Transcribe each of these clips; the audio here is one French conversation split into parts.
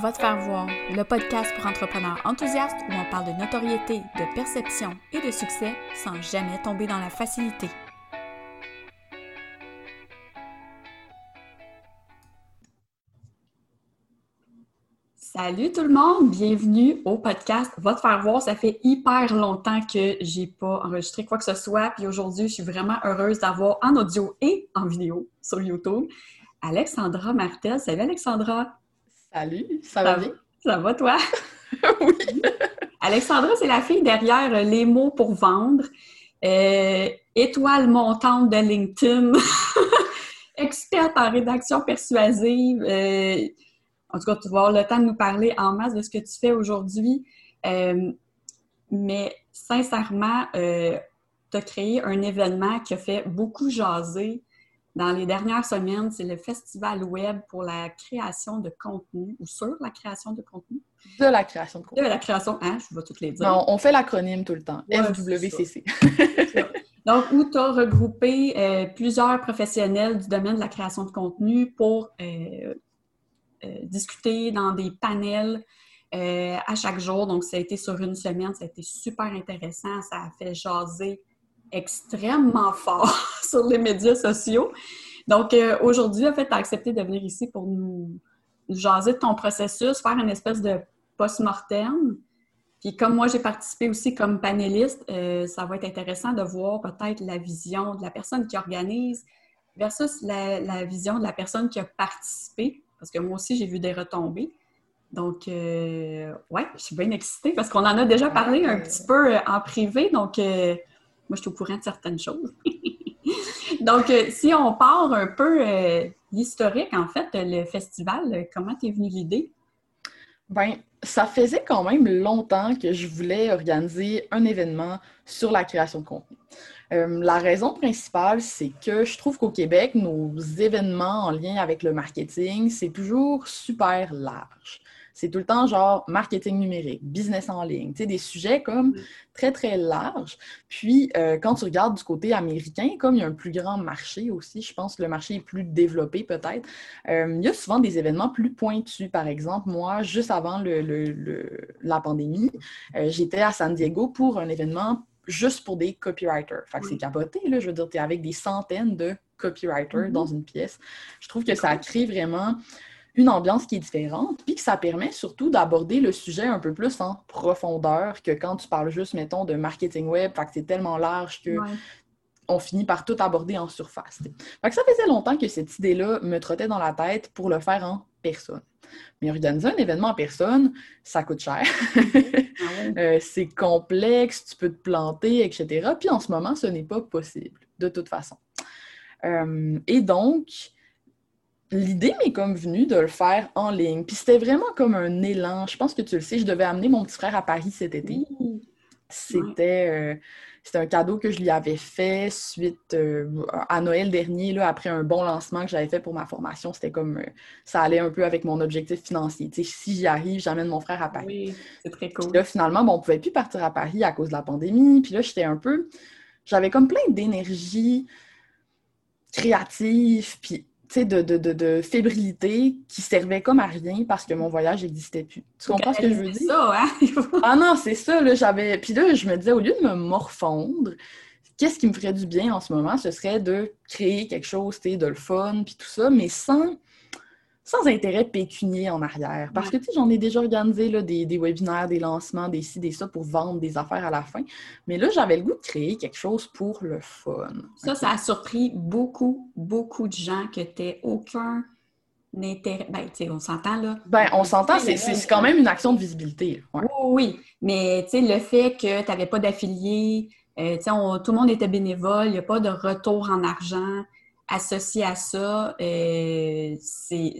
Va te faire voir, le podcast pour entrepreneurs enthousiastes où on parle de notoriété, de perception et de succès sans jamais tomber dans la facilité. Salut tout le monde, bienvenue au podcast Va te faire voir. Ça fait hyper longtemps que j'ai pas enregistré quoi que ce soit, puis aujourd'hui, je suis vraiment heureuse d'avoir en audio et en vidéo sur YouTube Alexandra Martel. Salut Alexandra. Salut, ça, va bien? Ça va toi? oui. Alexandra, c'est la fille derrière euh, Les mots pour vendre, euh, étoile montante de LinkedIn, experte en rédaction persuasive. Euh, en tout cas, tu vas avoir le temps de nous parler en masse de ce que tu fais aujourd'hui. mais sincèrement, tu as créé un événement qui a fait beaucoup jaser dans les dernières semaines, c'est le Festival Web pour la création de contenu ou sur la création de contenu. De la création de contenu. De la création, hein, je vais toutes les dire. Non, on fait l'acronyme tout le temps. FWCC. Donc, où tu as regroupé euh, plusieurs professionnels du domaine de la création de contenu pour euh, euh, discuter dans des panels à chaque jour. Donc, ça a été sur une semaine, ça a été super intéressant, ça a fait jaser extrêmement fort sur les médias sociaux. Donc, euh, aujourd'hui, en fait, tu as accepté de venir ici pour nous, jaser de ton processus, faire une espèce de post-mortem. Puis comme moi, j'ai participé aussi comme panéliste, euh, ça va être intéressant de voir peut-être la vision de la personne qui organise versus la, vision de la personne qui a participé, parce que moi aussi, j'ai vu des retombées. Donc, euh, ouais, je suis bien excitée parce qu'on en a déjà parlé un petit peu en privé. Donc, moi, je suis au courant de certaines choses. Donc, euh, si on part un peu euh, l'historique, en fait, le festival, comment t'es venue l'idée? Bien, ça faisait quand même longtemps que je voulais organiser un événement sur la création de contenu. Euh, la raison principale, c'est que je trouve qu'au Québec, nos événements en lien avec le marketing, c'est toujours super large c'est tout le temps genre marketing numérique, business en ligne, tu sais, des sujets comme mm. très, très larges. Puis, euh, quand tu regardes du côté américain, comme il y a un plus grand marché aussi, je pense que le marché est plus développé peut-être, euh, il y a souvent des événements plus pointus. Par exemple, moi, juste avant le, la pandémie, euh, j'étais à San Diego pour un événement juste pour des copywriters. Fait que c'est capoté, là. Je veux dire, tu es avec des centaines de copywriters mm-hmm. dans une pièce. Je trouve que ça crée vraiment une ambiance qui est différente, puis que ça permet surtout d'aborder le sujet un peu plus en profondeur que quand tu parles juste, mettons, de marketing web, fait que c'est tellement large que on finit par tout aborder en surface. Fait que ça faisait longtemps que cette idée-là me trottait dans la tête pour le faire en personne. Mais organiser un événement en personne, ça coûte cher. Ah euh, c'est complexe, tu peux te planter, etc. Puis en ce moment, ce n'est pas possible, de toute façon. Euh, et donc, l'idée m'est comme venue de le faire en ligne. Puis c'était vraiment comme un élan. Je pense que tu le sais, je devais amener mon petit frère à Paris cet été. C'était euh, un cadeau que je lui avais fait suite euh, à Noël dernier, là, après un bon lancement que j'avais fait pour ma formation. C'était comme euh, ça allait un peu avec mon objectif financier. si j'y arrive, j'amène mon frère à Paris. Oui, c'est très cool. Puis là, finalement, bon, on ne pouvait plus partir à Paris à cause de la pandémie. Puis là, j'étais un peu. J'avais comme plein d'énergie créative, puis de, de, de, de, fébrilité qui servait comme à rien parce que mon voyage n'existait plus. Tu comprends ce que je veux dire? ça, hein? ah non, c'est ça, là, j'avais... Puis là, je me disais, au lieu de me morfondre, qu'est-ce qui me ferait du bien en ce moment? Ce serait de créer quelque chose, tu sais, de le fun, puis tout ça, mais sans sans intérêt pécunier en arrière. Parce que, tu sais, j'en ai déjà organisé là, des, des, webinaires, des lancements, des ci, des ça pour vendre des affaires à la fin. Mais là, j'avais le goût de créer quelque chose pour le fun. Ça, ça a surpris beaucoup, beaucoup de gens que tu aucun intérêt. Ben, tu sais, on s'entend là. Ben, on s'entend, c'est quand même une action de visibilité. Oui, oui, mais tu sais, le fait que tu n'avais pas d'affiliés, euh, tu sais, tout le monde était bénévole, il n'y a pas de retour en argent associé à ça, euh, c'est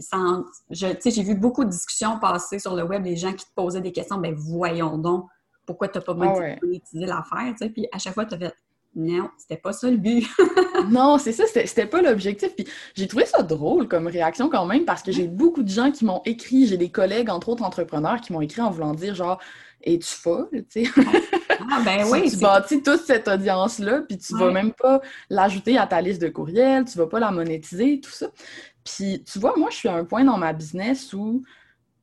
j'ai vu beaucoup de discussions passer sur le web, des gens qui te posaient des questions, ben voyons donc, pourquoi tu n'as pas ah monétisé l'affaire, puis à chaque fois, tu as fait non, c'était pas ça le but. non, c'est ça, c'était pas l'objectif. Puis j'ai trouvé ça drôle comme réaction quand même parce que j'ai beaucoup de gens qui m'ont écrit, j'ai des collègues, entre autres entrepreneurs, qui m'ont écrit en voulant dire genre es-tu folle, tu sais? Ah, ben oui. tu bâtis toute cette audience-là, puis tu vas même pas l'ajouter à ta liste de courriels, tu vas pas la monétiser, tout ça. Puis, tu vois, moi, je suis à un point dans ma business où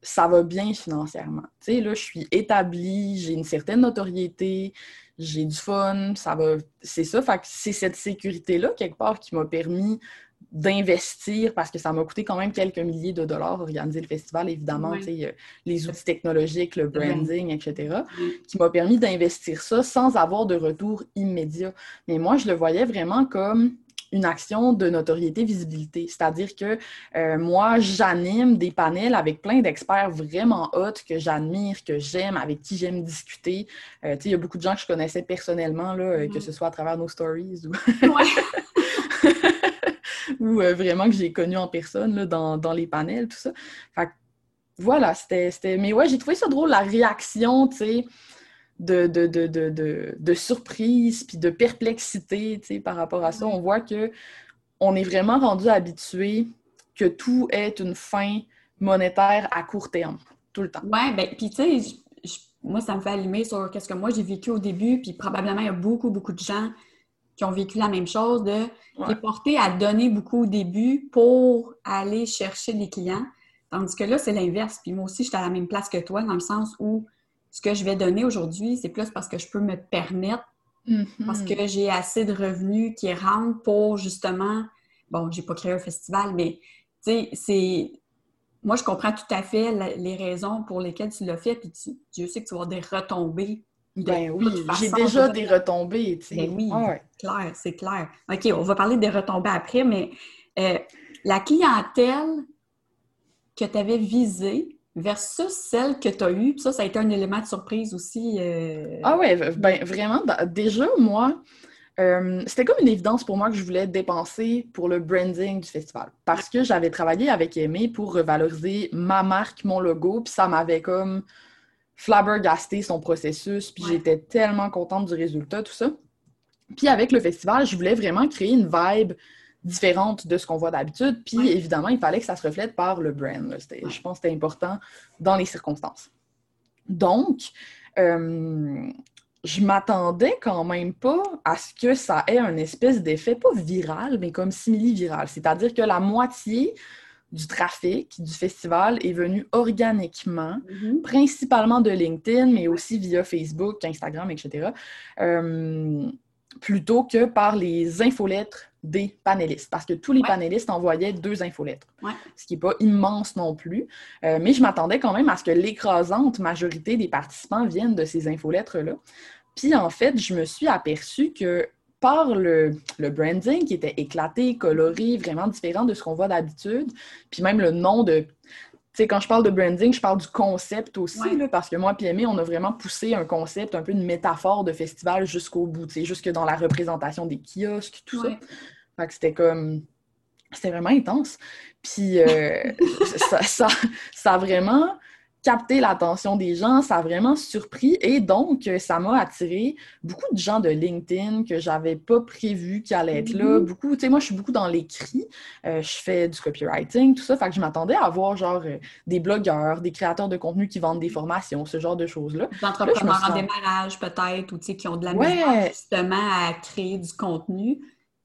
ça va bien financièrement. Tu sais, là, je suis établie, j'ai une certaine notoriété, j'ai du fun, ça va. C'est ça. Fait que c'est cette sécurité-là, quelque part, qui m'a permis d'investir parce que ça m'a coûté quand même quelques milliers de dollars organiser le festival, évidemment, les outils technologiques, le branding, etc., qui m'a permis d'investir ça sans avoir de retour immédiat. Mais moi, je le voyais vraiment comme une action de notoriété, visibilité. C'est-à-dire que euh, moi, j'anime des panels avec plein d'experts vraiment hot que j'admire, que j'aime, avec qui j'aime discuter. Euh, il y a beaucoup de gens que je connaissais personnellement, là, euh, que mm-hmm. ce soit à travers nos stories ou, ou vraiment que j'ai connu en personne là, dans, dans, les panels, tout ça. Fait voilà, c'était... Mais ouais, j'ai trouvé ça drôle, la réaction, tu sais de, de, de, de, surprise puis de perplexité par rapport à ça. On voit que on est vraiment rendu habitué que tout est une fin monétaire à court terme, tout le temps. Oui, ben puis tu sais, moi, ça me fait allumer sur qu'est-ce que moi j'ai vécu au début, puis probablement il y a beaucoup, beaucoup de gens qui ont vécu la même chose, de ouais. porté à donner beaucoup au début pour aller chercher des clients. Tandis que là, c'est l'inverse. Puis moi aussi, j'étais à la même place que toi, dans le sens où ce que je vais donner aujourd'hui, c'est plus parce que je peux me permettre, mm-hmm. parce que j'ai assez de revenus qui rentrent pour justement, bon, j'ai pas créé un festival, mais tu sais, c'est. Moi, je comprends tout à fait les raisons pour lesquelles tu l'as fait, puis tu, je sais que tu vas avoir des retombées. Ben oui, j'ai déjà des retombées, tu sais. Ben oui, clair, c'est clair. OK, on va parler des retombées après, mais euh, la clientèle que tu avais visée, versus celle que tu as eue. ça, ça a été un élément de surprise aussi. Euh, ah ouais, ben vraiment, déjà, moi, euh, c'était comme une évidence pour moi que je voulais dépenser pour le branding du festival. Parce que j'avais travaillé avec Aimé pour revaloriser ma marque, mon logo, puis ça m'avait comme flabbergasté son processus, puis j'étais tellement contente du résultat, tout ça. Puis avec le festival, je voulais vraiment créer une vibe différente de ce qu'on voit d'habitude. Puis évidemment, il fallait que ça se reflète par le brand. Je pense que c'était important dans les circonstances. Donc, euh, je m'attendais quand même pas à ce que ça ait un espèce d'effet, pas viral, mais comme simili-viral. C'est-à-dire que la moitié du trafic du festival est venu organiquement, mm-hmm. principalement de LinkedIn, mais aussi via Facebook, Instagram, etc., euh, plutôt que par les infolettres des panélistes, parce que tous les panélistes envoyaient deux infolettres, ce qui n'est pas immense non plus. Euh, mais je m'attendais quand même à ce que l'écrasante majorité des participants viennent de ces infolettres-là. Puis en fait, je me suis aperçue que par le, le, branding qui était éclaté, coloré, vraiment différent de ce qu'on voit d'habitude, puis même le nom de sais, quand je parle de branding, je parle du concept aussi, parce que moi, PME, on a vraiment poussé un concept, un peu une métaphore de festival jusqu'au bout, jusque dans la représentation des kiosques, tout ça. Fait que c'était comme. C'était vraiment intense. Puis euh, ça, ça, ça, a vraiment capté l'attention des gens, ça a vraiment surpris et donc euh, ça m'a attiré beaucoup de gens de LinkedIn que j'avais pas prévu qu'ils allaient être là. Mm-hmm. Beaucoup, tu sais, moi je suis beaucoup dans l'écrit, euh, je fais du copywriting, tout ça, fait que je m'attendais à voir genre euh, des blogueurs, des créateurs de contenu qui vendent des formations, ce genre de choses-là. Des entrepreneurs en démarrage peut-être ou tu sais qui ont de la misère justement à créer du contenu,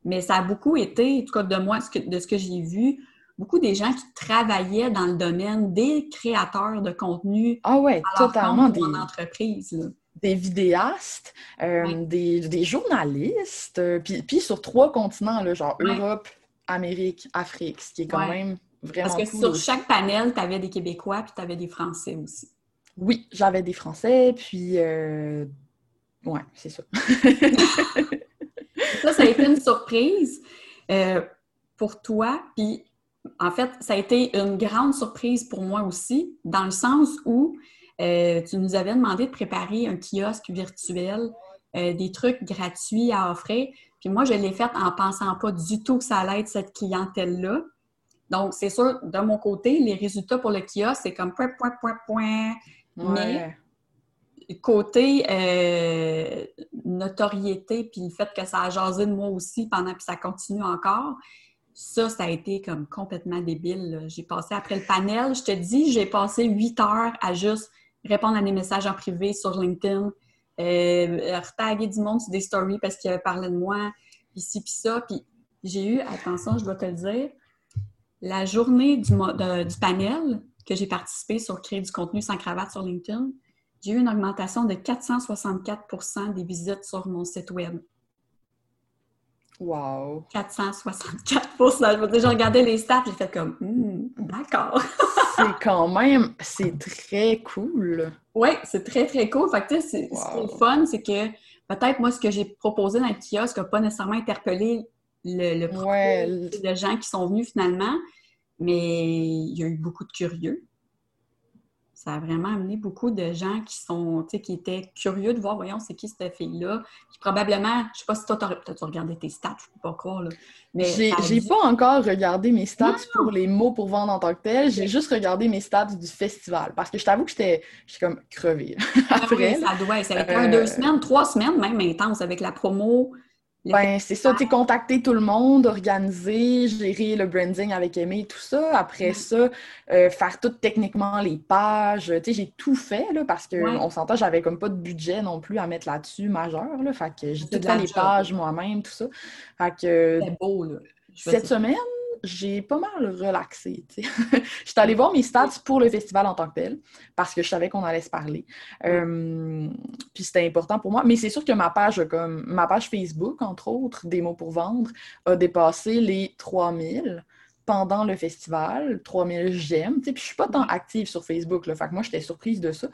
mais ça a beaucoup été, en tout cas de moi, de ce que j'ai vu, beaucoup des gens qui travaillaient dans le domaine des créateurs de contenu. Ah ouais, totalement. Des, entreprise. Des vidéastes, euh, des, journalistes, euh, puis, sur trois continents, là, genre Europe, Amérique, Afrique, ce qui est quand même vraiment Parce que sur chaque panel, tu avais des Québécois puis tu avais des Français aussi. Oui, j'avais des Français, puis... Euh... Ouais, c'est ça. ça, ça a été une surprise euh, pour toi. Puis en fait, ça a été une grande surprise pour moi aussi, dans le sens où euh, tu nous avais demandé de préparer un kiosque virtuel, euh, des trucs gratuits à offrir. Puis moi, je l'ai fait en pensant pas du tout que ça allait être cette clientèle-là. Donc, c'est sûr, de mon côté, les résultats pour le kiosque, c'est comme point, point, point, point. Mais côté euh, notoriété, puis le fait que ça a jasé de moi aussi pendant que ça continue encore, ça, ça a été comme complètement débile. J'ai passé après le panel, je te dis, j'ai passé huit heures à juste répondre à des messages en privé sur LinkedIn, euh, retaguer du monde sur des stories parce qu'il parlé de moi, ici puis ça. Puis j'ai eu, attention, je dois te le dire, la journée du panel, que j'ai participé sur créer du contenu sans cravate sur LinkedIn, j'ai eu une augmentation de 464% des visites sur mon site web. Wow! 464 Je veux dire, j'ai regardé les stats, j'ai fait comme, hmm, d'accord. c'est quand même, c'est très cool. Oui, c'est très, très cool. Fait que, c'est, ce qui est fun, c'est que peut-être moi, ce que j'ai proposé dans le kiosque n'a pas nécessairement interpellé le, le ouais. de gens qui sont venus finalement, mais il y a eu beaucoup de curieux ça a vraiment amené beaucoup de gens qui sont, qui étaient curieux de voir, voyons, c'est qui cette fille-là, qui probablement, je sais pas si toi, tu peut-être regardé tes stats, je peux pas croire, là. Mais j'ai pas encore regardé mes stats pour les mots pour vendre en tant que tel, j'ai juste regardé mes stats du festival, parce que je t'avoue que j'étais comme crevée. Ah Après, ça doit, ça a été un, deux euh, semaines, trois semaines même intense avec la promo, ben, c'est ça, tu contacter tout le monde, organiser, gérer le branding avec Aimé, tout ça. Après ça, euh, faire tout techniquement les pages. Tu sais, j'ai tout fait, là, parce qu'on on s'entend, j'avais comme pas de budget non plus à mettre là-dessus majeur, là. Fait que j'ai tout fait les pages moi-même, tout ça. Fait que... C'est beau, là. Cette semaine, j'ai pas mal relaxé. Je suis allée voir mes stats pour le festival en tant que tel, parce que je savais qu'on allait se parler. Euh, puis c'était important pour moi. Mais c'est sûr que ma page, comme ma page Facebook, entre autres, des mots pour vendre, a dépassé les 3000 pendant le festival, 3000 j'aime, puis je suis pas tant active sur Facebook, là, fait que moi, j'étais surprise de ça.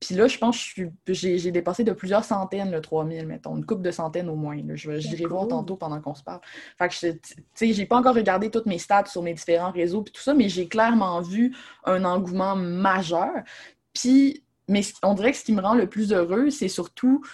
Puis là, je pense que j'ai dépassé de plusieurs centaines, le 3000, mettons, une coupe de centaines au moins. Là. Je vais voir tantôt pendant qu'on se parle. Fait que, tu sais, j'ai pas encore regardé toutes mes stats sur mes différents réseaux, puis tout ça, mais j'ai clairement vu un engouement majeur. Puis, mais on dirait que ce qui me rend le plus heureux, c'est surtout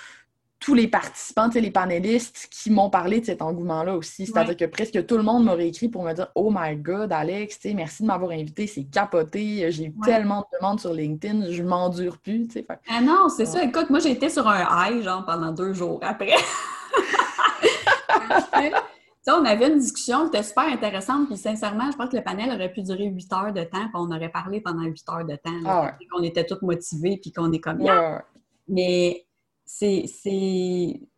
tous les participants, les panélistes qui m'ont parlé de cet engouement-là aussi. C'est-à-dire que presque tout le monde m'aurait écrit pour me dire Oh my God, Alex, merci de m'avoir invité, c'est capoté, j'ai eu tellement de demandes sur LinkedIn, je m'endure plus. Fait... Ah non, c'est ça. Écoute, moi j'ai été sur un high genre pendant deux jours après. on avait une discussion qui était super intéressante, puis sincèrement, je pense que le panel aurait pu durer huit heures de temps, puis on aurait parlé pendant huit heures de temps. Ah qu'on était tous motivés, puis qu'on est comme. Ouais, Mais c'est. Tu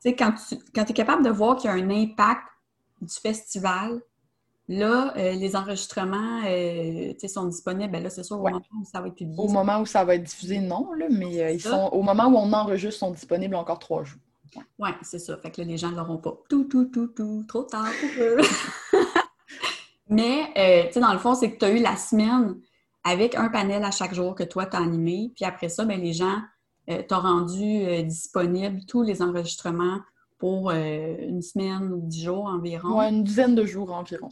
sais, quand tu quand es capable de voir qu'il y a un impact du festival, là, euh, les enregistrements euh, sont disponibles. Ben là, c'est sûr, au moment où ça va être publié. Au moment où ça va être diffusé, non, là, mais euh, ils sont, au moment où on enregistre, sont disponibles encore trois jours. Oui, c'est ça. Fait que là, les gens ne l'auront pas. Tout, tout, tout, tout, trop tard pour eux. mais, tu sais, dans le fond, c'est que tu as eu la semaine avec un panel à chaque jour que toi, tu as animé. Puis après ça, ben, les gens euh, tu as rendu euh, disponible tous les enregistrements pour euh, une semaine ou dix jours environ. Oui, une dizaine de jours environ.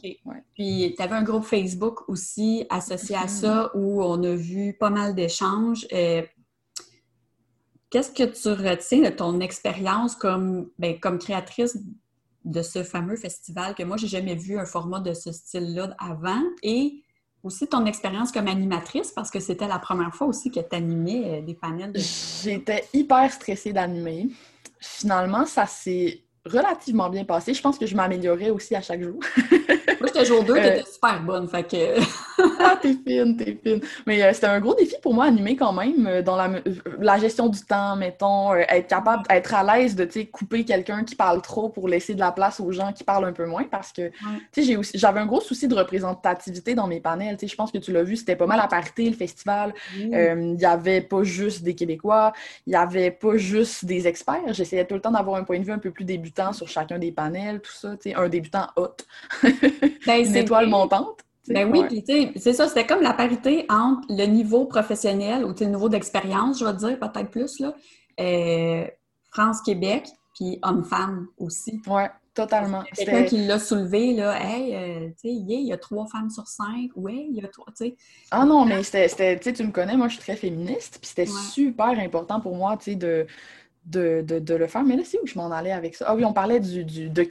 Puis, tu avais un groupe Facebook aussi associé à ça où on a vu pas mal d'échanges. Qu'est-ce que tu retiens de ton expérience comme, ben, comme créatrice de ce fameux festival que moi, j'ai jamais vu un format de ce style-là avant? Et aussi ton expérience comme animatrice, parce que c'était la première fois aussi que tu animais euh, des panels. J'étais hyper stressée d'animer. Finalement, ça s'est relativement bien passé. Je pense que je m'améliorais aussi à chaque jour. Moi, j'étais jour 2, t'étais super bonne, fait que... ah, t'es fine, t'es fine. Mais euh, c'était un gros défi pour moi, animer quand même, euh, dans la, euh, la, gestion du temps, mettons, être capable, être à l'aise de, couper quelqu'un qui parle trop pour laisser de la place aux gens qui parlent un peu moins, parce que, tu sais, j'avais un gros souci de représentativité dans mes panels, tu sais, je pense que tu l'as vu, c'était pas mal à parité, le festival. Il y avait pas juste des Québécois, il y avait pas juste des experts. J'essayais tout le temps d'avoir un point de vue un peu plus débutant sur chacun des panels, tout ça, tu sais, un débutant hot. Ben, une étoile montante. Ben oui, puis tu sais, c'est ça, c'était comme la parité entre le niveau professionnel ou le niveau d'expérience, je vais dire, peut-être plus, là, euh, France-Québec, puis homme-femme aussi. Oui, totalement. Quelqu'un qui l'a soulevé, là, hey, euh, tu sais, il y a trois femmes sur cinq, ouais, il y a trois, tu sais. Ah non, mais c'était, tu sais, tu me connais, moi, je suis très féministe, puis c'était super important pour moi, tu sais, de de, le faire. Mais là, c'est où je m'en allais avec ça? Ah oui, on parlait du, du de,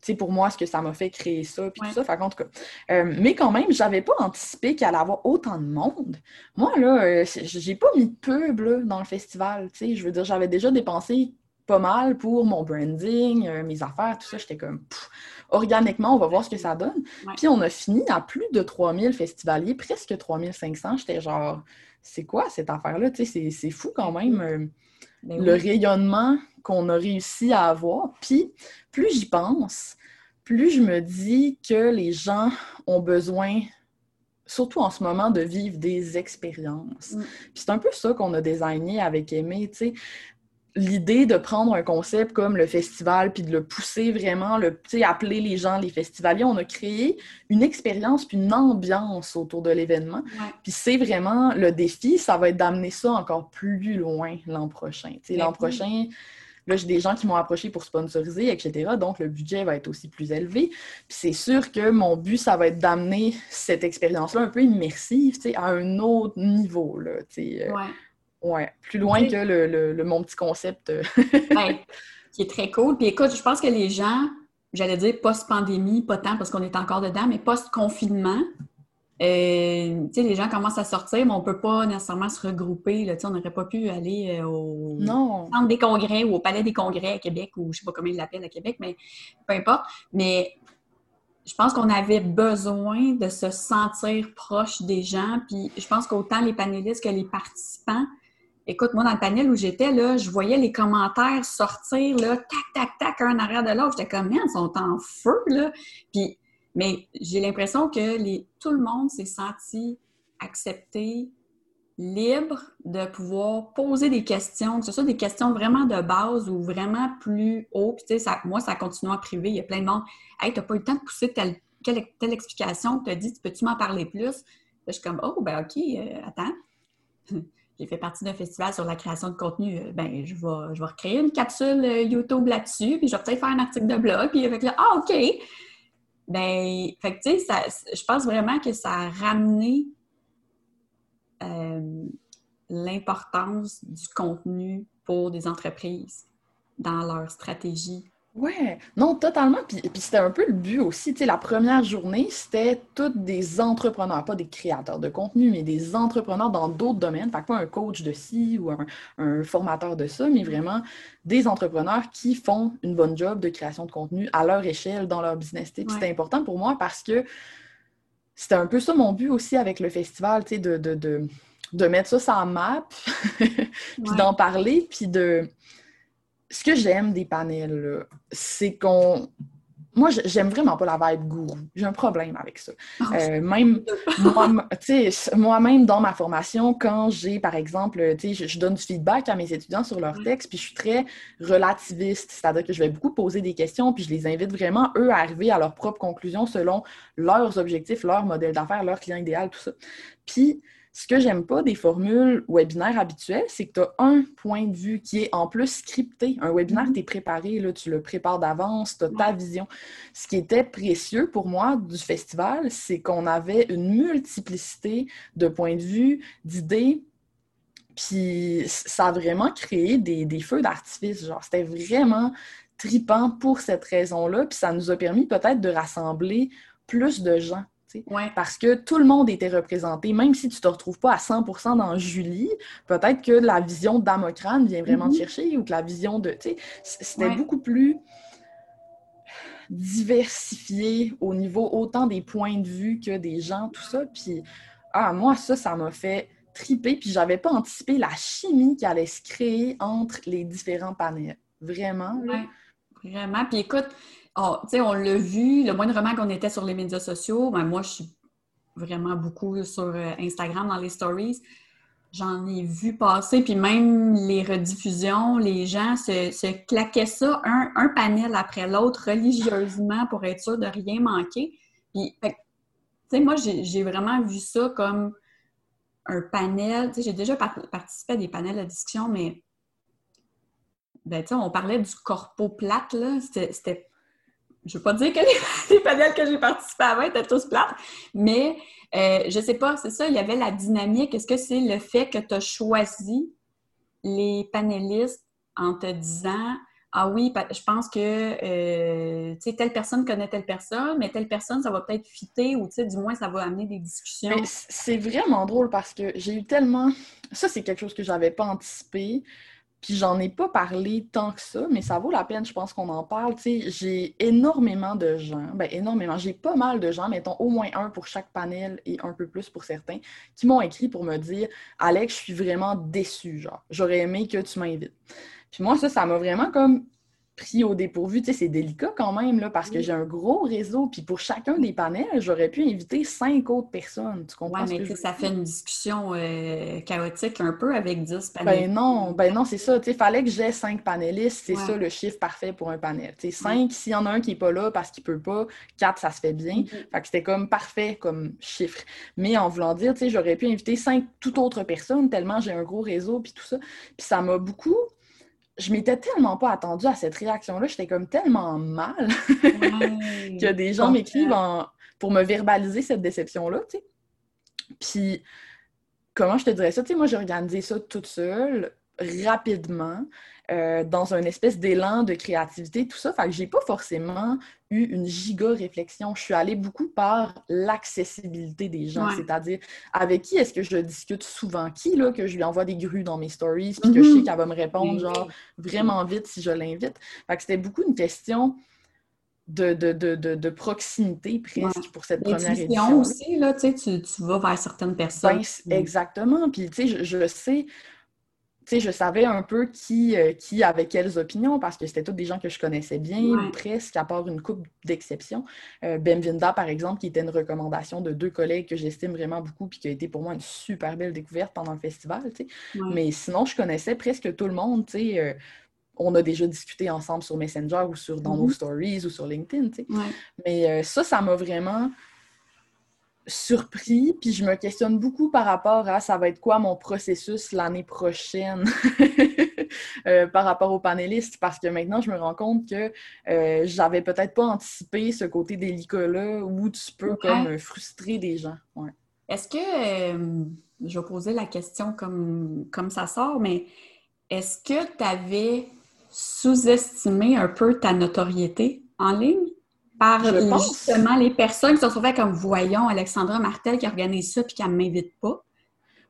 sais, pour moi, ce que ça m'a fait créer ça, puis tout ça. Fait, en tout cas, euh, mais quand même, j'avais pas anticipé qu'il allait avoir autant de monde. Moi, là, euh, j'ai pas mis de pub dans le festival, tu sais. Je veux dire, j'avais déjà dépensé pas mal pour mon branding, euh, mes affaires, tout ça. J'étais comme, organiquement, on va voir ce que ça donne. Puis on a fini à plus de 3000 festivaliers, presque 3500. J'étais genre, c'est quoi cette affaire-là? Tu sais, c'est fou quand même. Ben le rayonnement qu'on a réussi à avoir. Puis, plus j'y pense, plus je me dis que les gens ont besoin surtout en ce moment, de vivre des expériences. Mm. Puis c'est un peu ça qu'on a designé avec Aimé, tu sais l'idée de prendre un concept comme le festival puis de le pousser vraiment, le, appeler les gens les festivaliers, on a créé une expérience puis une ambiance autour de l'événement. Puis c'est vraiment le défi, ça va être d'amener ça encore plus loin l'an prochain. L'an prochain, là, j'ai des gens qui m'ont approché pour sponsoriser, etc. Donc, le budget va être aussi plus élevé. Puis c'est sûr que mon but, ça va être d'amener cette expérience-là un peu immersive, à un autre niveau, là, euh, Ouais, plus loin que le, mon petit concept. Euh. qui est très cool. Puis écoute, je pense que les gens, j'allais dire post-pandémie, pas tant parce qu'on est encore dedans, mais post-confinement, euh, les gens commencent à sortir, mais on ne peut pas nécessairement se regrouper. Là, on n'aurait pas pu aller euh, au centre des congrès ou au palais des congrès à Québec, ou je ne sais pas comment ils l'appellent à Québec, mais peu importe. Mais je pense qu'on avait besoin de se sentir proche des gens. Puis je pense qu'autant les panélistes que les participants, Écoute, moi, dans le panel où j'étais, là, je voyais les commentaires sortir, là, tac, tac, tac, un arrière de l'autre. J'étais comme, ils sont en feu, là. Puis, mais j'ai l'impression que tout le monde s'est senti accepté, libre de pouvoir poser des questions, que ce soit des questions vraiment de base ou vraiment plus haut. Puis, tu sais, moi, ça continue en privé. Il y a plein de monde. Hey, t'as pas eu le temps de pousser telle, telle, explication tu as dit, peux-tu m'en parler plus? je suis comme, oh, ben, OK, euh, attends. j'ai fait partie d'un festival sur la création de contenu, euh, ben je vais, je recréer une capsule euh, YouTube là-dessus, puis je vais peut-être faire un article de blog, puis avec là, ah, OK! Ben, fait tu sais, je pense vraiment que ça a ramené euh, l'importance du contenu pour des entreprises dans leur stratégie Ouais, non, totalement. Puis, puis c'était un peu le but aussi. Tu sais, la première journée, c'était toutes des entrepreneurs, pas des créateurs de contenu, mais des entrepreneurs dans d'autres domaines. Fait que pas un coach de ci ou un, formateur de ça, mais vraiment des entrepreneurs qui font une bonne job de création de contenu à leur échelle dans leur business. Puis c'était important pour moi parce que c'était un peu ça mon but aussi avec le festival, tu sais, de, de, de, mettre ça sur la map, puis d'en parler, puis de ce que j'aime des panels, c'est qu'on. Moi, j'aime vraiment pas la vibe gourou. J'ai un problème avec ça. Ah, euh, même moi-même, dans ma formation, quand j'ai, par exemple, je, je donne du feedback à mes étudiants sur leurs textes, puis je suis très relativiste, c'est-à-dire que je vais beaucoup poser des questions, puis je les invite vraiment, eux, à arriver à leurs propres conclusions selon leurs objectifs, leur modèle d'affaires, leur client idéal, tout ça. Puis, ce que j'aime pas des formules webinaires habituelles, c'est que tu as un point de vue qui est en plus scripté. Un webinaire, tu es préparé, là, tu le prépares d'avance, tu as ta vision. Ce qui était précieux pour moi du festival, c'est qu'on avait une multiplicité de points de vue, d'idées, puis ça a vraiment créé des, des feux d'artifice. Genre, c'était vraiment tripant pour cette raison-là, puis ça nous a permis peut-être de rassembler plus de gens parce que tout le monde était représenté, même si tu ne te retrouves pas à 100% dans Julie, peut-être que la vision d'Amocrane vient vraiment te mm-hmm. chercher ou que la vision de... C'était beaucoup plus diversifié au niveau autant des points de vue que des gens, tout ça. Puis, ah, moi, ça, ça m'a fait triper, puis j'avais pas anticipé la chimie qui allait se créer entre les différents panels. Vraiment. Vraiment. Puis écoute, Oh, on l'a vu, le moindrement qu'on était sur les médias sociaux, ben, moi, je suis vraiment beaucoup sur euh, Instagram dans les stories. J'en ai vu passer, puis même les rediffusions, les gens se, claquaient ça, un, panel après l'autre, religieusement, pour être sûr de rien manquer. Puis, tu sais, moi, j'ai vraiment vu ça comme un panel. Tu sais, j'ai déjà participé à des panels de discussion, mais ben, on parlait du corpo plate, là. C'était je ne veux pas dire que les, panels que j'ai participé avant étaient tous plates, mais euh, je ne sais pas, c'est ça, il y avait la dynamique. Est-ce que c'est le fait que tu as choisi les panélistes en te disant Ah oui, je pense que euh, telle personne connaît telle personne, mais telle personne, ça va peut-être fitter ou du moins ça va amener des discussions. C'est vraiment drôle parce que j'ai eu tellement. Ça, c'est quelque chose que je n'avais pas anticipé. Puis j'en ai pas parlé tant que ça, mais ça vaut la peine, je pense qu'on en parle. j'ai énormément de gens, ben énormément, j'ai pas mal de gens, mettons au moins un pour chaque panel et un peu plus pour certains, qui m'ont écrit pour me dire Alex, je suis vraiment déçue, genre, j'aurais aimé que tu m'invites. Puis moi, ça, ça m'a vraiment comme pris au dépourvu. Tu sais, c'est délicat quand même, là, parce que j'ai un gros réseau. Puis pour chacun des panels, j'aurais pu inviter cinq autres personnes. Tu comprends? Ouais, mais ça fait une discussion euh, chaotique un peu avec dix panélistes. Ben non, ben non, c'est ça. Tu sais, fallait que j'ai cinq panélistes. C'est ça le chiffre parfait pour un panel. Tu sais, cinq, s'il y en a un qui n'est pas là parce qu'il peut pas, quatre, ça se fait bien. Mm-hmm. Fait que c'était comme parfait comme chiffre. Mais en voulant dire, tu sais, j'aurais pu inviter cinq toute autres personnes tellement j'ai un gros réseau puis tout ça. Puis ça m'a beaucoup je m'étais tellement pas attendue à cette réaction-là. J'étais comme tellement mal que des gens m'écrivent pour me verbaliser cette déception-là, tu sais. Puis, comment je te dirais ça? Tu sais, moi, j'ai organisé ça toute seule, rapidement. Euh, dans un espèce d'élan de créativité, tout ça. Fait que j'ai pas forcément eu une giga réflexion. Je suis allée beaucoup par l'accessibilité des gens, c'est-à-dire avec qui est-ce que je discute souvent, qui là que je lui envoie des grues dans mes stories, puis que je sais mm-hmm. qu'elle va me répondre genre vraiment vite si je l'invite? Fait que c'était beaucoup une question de, de, de, de, proximité presque pour cette première édition. aussi, là, tu, tu vas vers certaines personnes. Ben, exactement. Puis, tu sais, je, je, sais, sais, je savais un peu qui, euh, qui avait quelles opinions parce que c'était tous des gens que je connaissais bien, presque, à part une coupe d'exceptions. Euh, Benvinda, par exemple, qui était une recommandation de deux collègues que j'estime vraiment beaucoup puis qui a été pour moi une super belle découverte pendant le festival. Mais sinon, je connaissais presque tout le monde. Euh, on a déjà discuté ensemble sur Messenger ou sur, dans nos mm-hmm. stories ou sur LinkedIn. Mais ça, ça m'a vraiment surpris, puis je me questionne beaucoup par rapport à ça va être quoi mon processus l'année prochaine euh, par rapport aux panélistes, parce que maintenant je me rends compte que euh, j'avais peut-être pas anticipé ce côté délicat-là où tu peux comme frustrer des gens. Est-ce que, euh, je vais poser la question comme, comme ça sort, mais est-ce que tu avais sous-estimé un peu ta notoriété en ligne? Par justement les personnes qui se sont fait comme voyons Alexandra Martel qui organise ça puis qui ne m'invite pas.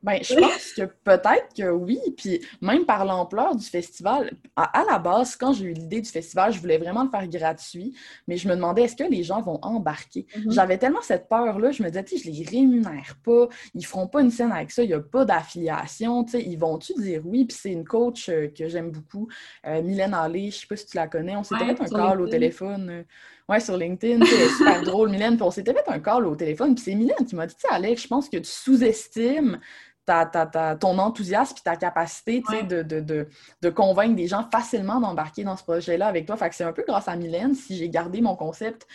Ben, je pense que peut-être que oui. Puis même par l'ampleur du festival, à, la base, quand j'ai eu l'idée du festival, je voulais vraiment le faire gratuit, mais je me demandais est-ce que les gens vont embarquer? Mm-hmm. J'avais tellement cette peur-là, je me disais, tu je les rémunère pas, ils feront pas une scène avec ça, il n'y a pas d'affiliation, tu sais, ils vont-tu dire oui? Puis c'est une coach euh, que j'aime beaucoup, euh, Mylène Allé, je sais pas si tu la connais, on s'était fait un call au téléphone. Ouais, sur LinkedIn, c'est super drôle, Mylène. Puis on s'était fait un call au téléphone, puis c'est Mylène qui m'a dit, tu sais, Alex, je pense que tu sous-estimes ton enthousiasme et ta capacité de, de, convaincre des gens facilement d'embarquer dans ce projet-là avec toi. Fait que c'est un peu grâce à Mylène si j'ai gardé mon concept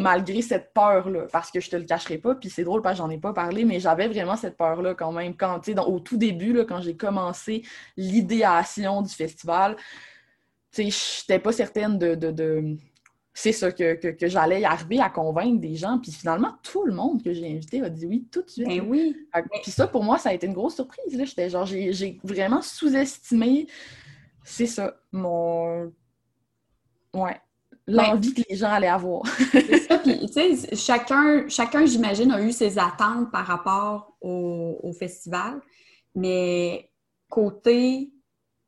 malgré cette peur-là. Parce que je te le cacherai pas, puis c'est drôle parce que j'en ai pas parlé, mais j'avais vraiment cette peur-là quand même. Quand, au tout début, là, quand j'ai commencé l'idéation du festival, je n'étais pas certaine de, c'est ça que, que, j'allais arriver à convaincre des gens. Puis finalement, tout le monde que j'ai invité a dit oui tout de suite. Ben oui. Puis ça, pour moi, ça a été une grosse surprise. J'étais genre, j'ai vraiment sous-estimé, c'est ça, mon. Ouais. L'envie que les gens allaient avoir. c'est ça. Puis, tu sais, chacun, chacun j'imagine, a eu ses attentes par rapport au, au festival. Mais côté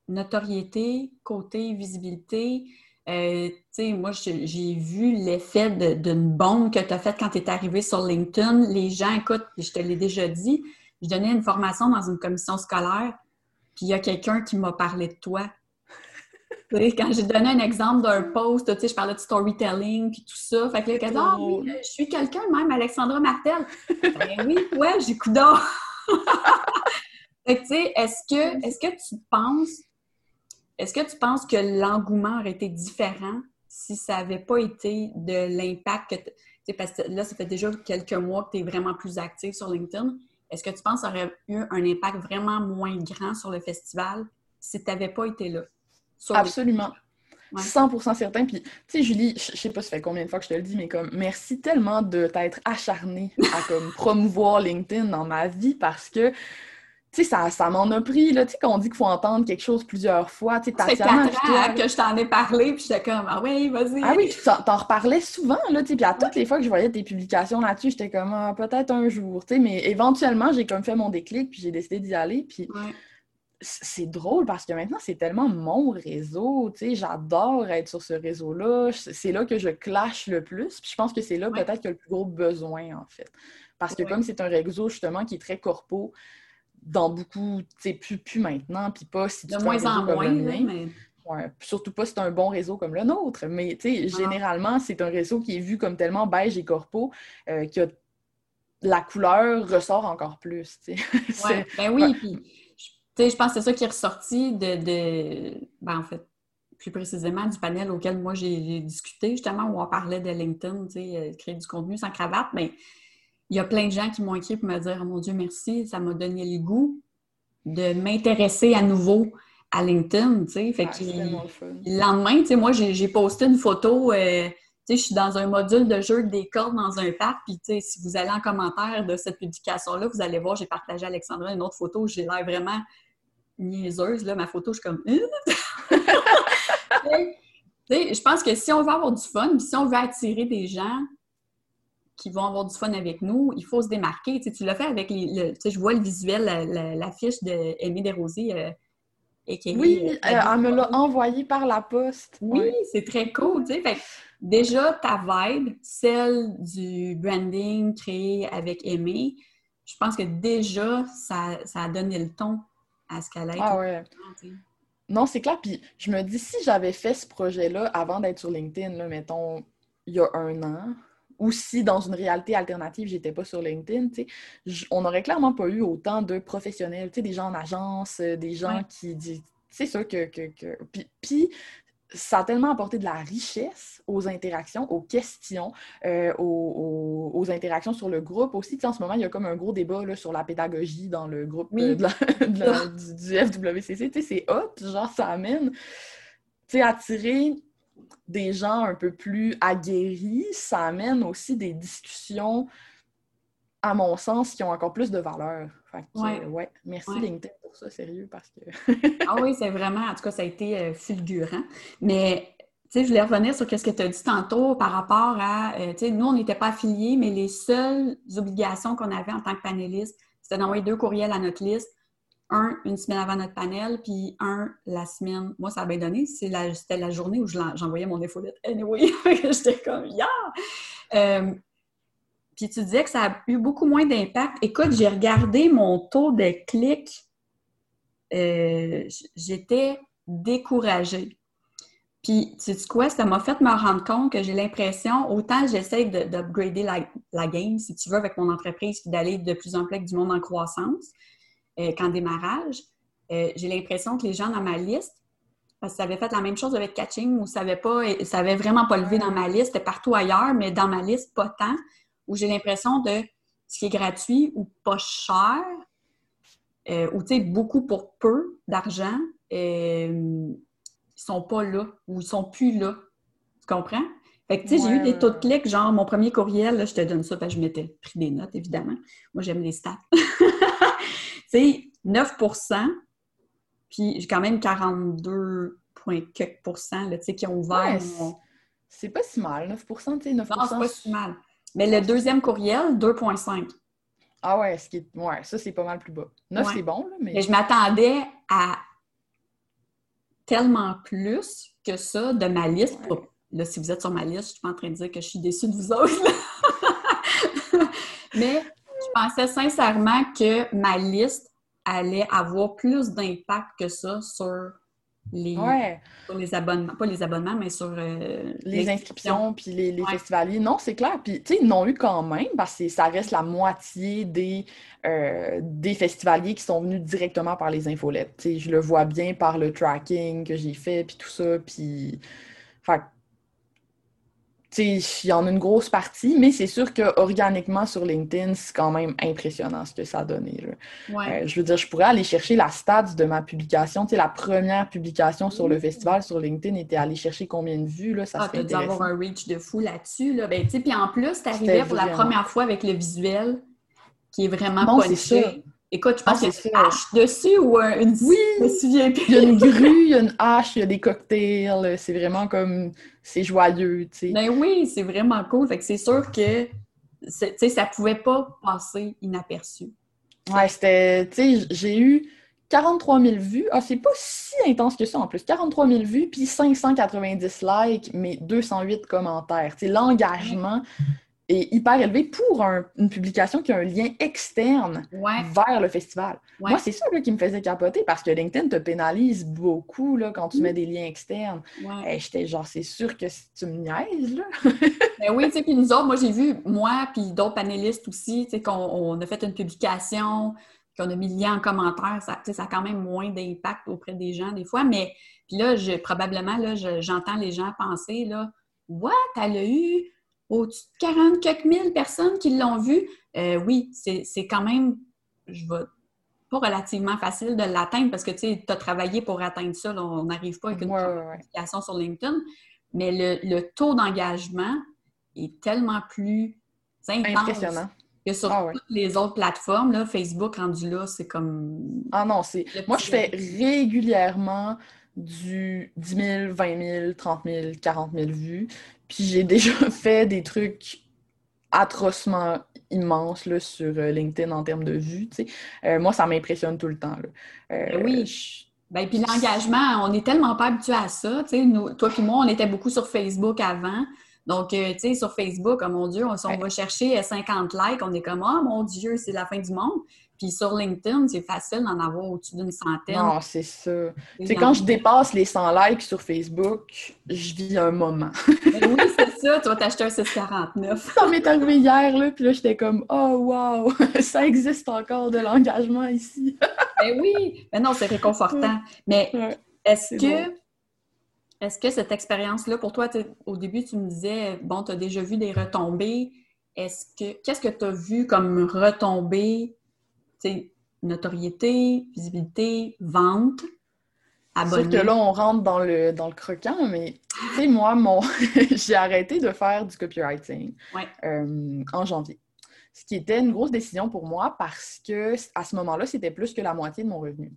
notoriété, côté visibilité, euh, moi, j'ai vu l'effet d'une bombe que tu as faite quand tu es arrivé sur LinkedIn. Les gens, écoute, je te l'ai déjà dit, je donnais une formation dans une commission scolaire, puis il y a quelqu'un qui m'a parlé de toi. quand j'ai donné un exemple d'un post, je parlais de storytelling, puis tout ça. Fait que là, dit, ah oui, je suis quelqu'un même, Alexandra Martel. ben oui, ouais, j'ai coup d'or. fait que, tu sais, est-ce que, est -ce que tu penses est-ce que tu penses que l'engouement aurait été différent si ça n'avait pas été de l'impact que tu parce que là, ça fait déjà quelques mois que tu es vraiment plus actif sur LinkedIn. Est-ce que tu penses que ça aurait eu un impact vraiment moins grand sur le festival si tu n'avais pas été là? Absolument. 100% certain. Puis, tu sais, Julie, je sais pas ça fait combien de fois que je te le dis, mais comme, merci tellement de t'être acharnée à comme promouvoir LinkedIn dans ma vie parce que tu sais, ça, ça m'en a pris, là, tu sais, qu'on dit qu'il faut entendre quelque chose plusieurs fois, tu sais, Tatiana... Ça que je t'en ai parlé, puis j'étais comme, ah oui, vas-y! Ah oui, t'en reparlais souvent, là, tu sais, puis à toutes les fois que je voyais tes publications là-dessus, j'étais comme, ah, peut-être un jour, tu sais, mais éventuellement, j'ai comme fait mon déclic, puis j'ai décidé d'y aller, puis... C'est drôle parce que maintenant, c'est tellement mon réseau, tu sais, j'adore être sur ce réseau-là, c'est là que je clash le plus, puis je pense que c'est là peut-être qu'il y a le plus gros besoin, en fait. Parce que comme c'est un réseau, justement, qui est très corpo, dans beaucoup, tu sais, plus, plus maintenant, puis pas si tu De moins en moins, mais... Ouais, surtout pas si c'est un bon réseau comme le nôtre, mais tu sais, généralement, c'est un réseau qui est vu comme tellement beige et corpo euh, que la couleur ressort encore plus. Ouais, ben oui, puis je pense que c'est ça qui est ressorti de, de ben, en fait, plus précisément du panel auquel moi j'ai discuté, justement, où on parlait de LinkedIn, tu sais, euh, créer du contenu sans cravate, mais il y a plein de gens qui m'ont écrit pour me dire oh, Mon Dieu, merci, ça m'a donné le goût de m'intéresser à nouveau à LinkedIn. Fait que le lendemain, moi, j'ai posté une photo, euh, je suis dans un module de jeu des cordes dans un parc, puis si vous allez en commentaire de cette publication-là, vous allez voir, j'ai partagé à Alexandra une autre photo, j'ai l'air vraiment niaiseuse, là, ma photo, je suis comme... je pense que si on veut avoir du fun, si on veut attirer des gens qui vont avoir du fun avec nous, il faut se démarquer. Tu, l'as fait avec les. je vois le visuel, l'affiche de Aimée Desrosiers. Euh, oui, euh, elle me l'a envoyé par la poste. Oui, c'est très cool. Fait, déjà, ta vibe, celle du branding créé avec Aimée, je pense que déjà, ça, ça a donné le ton à ce qu'elle a Ah ouais. Non, c'est clair. Puis je me dis, si j'avais fait ce projet-là avant d'être sur LinkedIn, là, mettons, il y a un an, ou si dans une réalité alternative, j'étais pas sur LinkedIn, on n'aurait clairement pas eu autant de professionnels, des gens en agence, euh, des gens qui disent. C'est sûr que. que, Puis, ça a tellement apporté de la richesse aux interactions, aux questions, euh, aux, interactions sur le groupe aussi. en ce moment, il y a comme un gros débat là, sur la pédagogie dans le groupe euh, du, FWCC. C'est hot, genre, ça amène à tirer des gens un peu plus aguerris, ça amène aussi des discussions, à mon sens, qui ont encore plus de valeur. Fait ouais. Merci LinkedIn pour ça, sérieux, parce que... ah oui, c'est vraiment, en tout cas, ça a été euh, fulgurant. Mais, tu sais, je voulais revenir sur ce que tu as dit tantôt par rapport à, euh, tu sais, nous, on n'était pas affiliés, mais les seules obligations qu'on avait en tant que panéliste, c'était d'envoyer deux courriels à notre liste un une semaine avant notre panel, puis un la semaine. Moi, ça a bien donné. C'était la, journée où j'envoyais mon infolette. Anyway, j'étais comme, yeah! Euh, puis tu disais que ça a eu beaucoup moins d'impact. Écoute, j'ai regardé mon taux de clics. Euh, j'étais découragée. Puis, tu sais quoi, ça m'a fait me rendre compte que j'ai l'impression, autant j'essaie d'upgrader la, game, si tu veux, avec mon entreprise, puis d'aller de plus en plus avec du monde en croissance, euh, qu'en démarrage, euh, j'ai l'impression que les gens dans ma liste, parce que ça avait fait la même chose avec Catching, où ça avait vraiment pas levé dans ma liste, c'était partout ailleurs, mais dans ma liste, pas tant, où j'ai l'impression de ce qui est gratuit ou pas cher, euh, ou tu sais, beaucoup pour peu d'argent, ils sont pas là, ou ils sont plus là. Tu comprends? Fait que, tu sais, j'ai eu des taux de clics, genre, mon premier courriel, je te donne ça, parce que je m'étais pris des notes, évidemment. Moi, j'aime les stats. sais, 9% puis j'ai quand même 42 qui ont ouvert C'est pas si mal, 9 tu sais, 9 Non, c'est pas si mal. Mais le deuxième courriel, 2,5 Ah ouais, ce qui est... ouais, ça, c'est pas mal plus bas. 9, c'est bon, là, mais... mais... je m'attendais à tellement plus que ça de ma liste. Là, si vous êtes sur ma liste, je suis pas en train de dire que je suis déçue de vous autres. mais je pensais sincèrement que ma liste allait avoir plus d'impact que ça sur les, les abonnements, pas les abonnements, mais sur euh, les inscriptions puis les, les festivaliers. Non, c'est clair. Puis, tu sais, ils n'ont eu quand même, parce que ça reste la moitié des, euh, des festivaliers qui sont venus directement par les infolettes. Tu sais, je le vois bien par le tracking que j'ai fait, puis tout ça. Puis, fait il y en a une grosse partie, mais c'est sûr que organiquement sur LinkedIn, c'est quand même impressionnant ce que ça a donné. Euh, je veux dire, je pourrais aller chercher la stats de ma publication. la première publication sur le festival sur LinkedIn était aller chercher combien de vues. Là, ça ah, dû avoir un reach de fou là-dessus. Là. Ben, puis en plus, tu arrivais pour la première fois avec le visuel qui est vraiment bon. Écoute, je pense ah, qu'il y a une hache dessus ou une... Oui! Il y a une grue, il y a une hache, il y a des cocktails. C'est vraiment comme... C'est joyeux, tu sais. Ben oui, c'est vraiment cool. Fait que c'est sûr que, tu sais, ça pouvait pas passer inaperçu. Ouais, c'était... Tu sais, j'ai eu 43 000 vues. Ah, c'est pas si intense que ça, en plus. 43 000 vues, puis 590 likes, mais 208 commentaires. Tu sais, l'engagement est hyper élevé pour une publication qui a un lien externe vers le festival. Moi, c'est ça qui me faisait capoter parce que LinkedIn te pénalise beaucoup là, quand tu mm. mets des liens externes. Et J'étais genre, c'est sûr que tu me niaises, là. ben oui, tu sais, puis nous autres, moi, j'ai vu, moi, puis d'autres panélistes aussi, tu sais, qu'on a fait une publication, qu'on a mis le lien en commentaire, ça, ça a quand même moins d'impact auprès des gens des fois, mais puis là, je, probablement, là, j'entends les gens penser, là, « What? Elle a eu au-dessus de 40 quelques mille personnes qui l'ont vu. Euh, oui, c'est quand même, je vais pas relativement facile de l'atteindre parce que tu as travaillé pour atteindre ça. on n'arrive pas avec une publication sur LinkedIn. Mais le, taux d'engagement est tellement plus impressionnant que sur ah toutes les autres plateformes. Là, Facebook rendu là, c'est comme. Ah non, c'est. Moi, je fais régulièrement du 10 000, 20 000, 30 000, 40 000 vues. Puis j'ai déjà fait des trucs atrocement immenses là, sur euh, LinkedIn en termes de vues. Euh, moi, ça m'impressionne tout le temps. Euh, ben oui. Ben, puis l'engagement, on n'est tellement pas habitué à ça. Nous, toi et moi, on était beaucoup sur Facebook avant. Donc, tu sais, sur Facebook, oh mon Dieu, on, on va chercher 50 likes, on est comme, oh mon Dieu, c'est la fin du monde. Puis sur LinkedIn, c'est facile d'en avoir au-dessus d'une centaine. Non, c'est ça. C'est quand je dépasse les 100 likes sur Facebook, je vis un moment. Ben oui, c'est ça. Tu vas t'acheter un 649. ça m'est arrivé hier, là, puis là, j'étais comme « Oh, wow! ça existe encore de l'engagement ici! ben oui! Mais non, c'est réconfortant. Mais est-ce que... Est-ce que cette expérience-là, pour toi, au début, tu me disais, bon, tu as déjà vu des retombées. Est-ce que qu'est-ce que tu as vu comme retombées notoriété, visibilité, vente, abonnés. Sauf que là, on rentre dans le, dans le croquant, mais tu sais, moi, mon... j'ai arrêté de faire du copywriting euh, en janvier. Ce qui était une grosse décision pour moi parce que à ce moment-là, c'était plus que la moitié de mon revenu.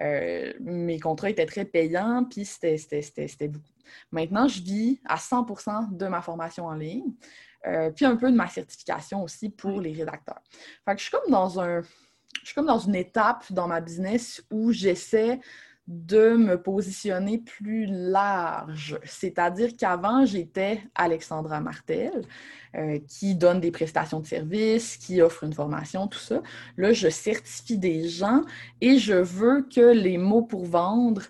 Euh, mes contrats étaient très payants, puis c'était beaucoup. Maintenant, je vis à 100 de ma formation en ligne, euh, puis un peu de ma certification aussi pour les rédacteurs. Fait que je suis comme dans un je suis comme dans une étape dans ma business où j'essaie de me positionner plus large. C'est-à-dire qu'avant, j'étais Alexandra Martel, euh, qui donne des prestations de services, qui offre une formation, tout ça. Là, je certifie des gens et je veux que les mots pour vendre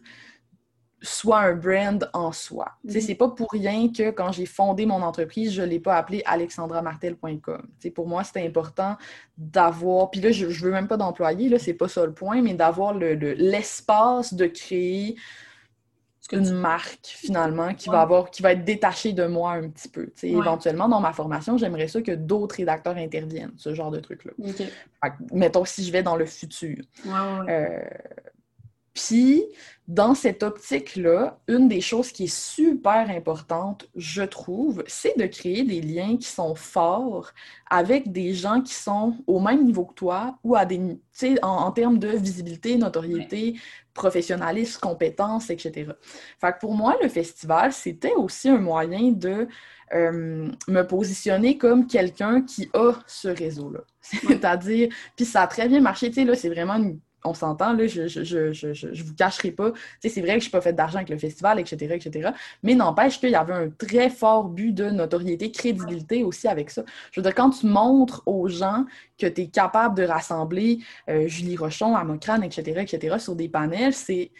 soit un brand en soi. Ce n'est mhm. C'est pas pour rien que quand j'ai fondé mon entreprise, je ne l'ai pas appelé alexandramartel.com. Pour moi, c'était important d'avoir, puis là, je ne veux même pas d'employé, là, c'est pas ça le point, mais d'avoir l'espace le, de créer une marque finalement qui va avoir qui va être détachée de moi un petit peu. Éventuellement, dans ma formation, j'aimerais ça que d'autres rédacteurs interviennent, ce genre de truc-là. Mettons si je vais dans le futur. Euh, puis, dans cette optique-là, une des choses qui est super importante, je trouve, c'est de créer des liens qui sont forts avec des gens qui sont au même niveau que toi ou à des, en, en termes de visibilité, notoriété, professionnalisme, compétences, etc. Fait que pour moi, le festival, c'était aussi un moyen de euh, me positionner comme quelqu'un qui a ce réseau-là. C'est-à-dire, puis ça a très bien marché, tu sais, là, c'est vraiment une on s'entend, là, je, je, je, je, vous cacherai pas. c'est vrai que je n'ai pas fait d'argent avec le festival, etc., etc. Mais n'empêche qu'il y avait un très fort but de notoriété, crédibilité aussi avec ça. Je veux dire, quand tu montres aux gens que tu es capable de rassembler euh, Julie Rochon, Amocrane, etc., etc., sur des panels, c'est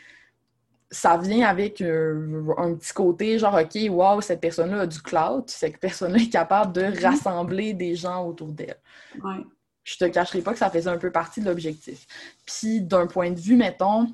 ça vient avec euh, un petit côté genre, OK, wow, cette personne-là a du cloud, cette personne-là est capable de mm-hmm. rassembler des gens autour d'elle. Ouais je te cacherai pas que ça faisait un peu partie de l'objectif. Puis d'un point de vue, mettons,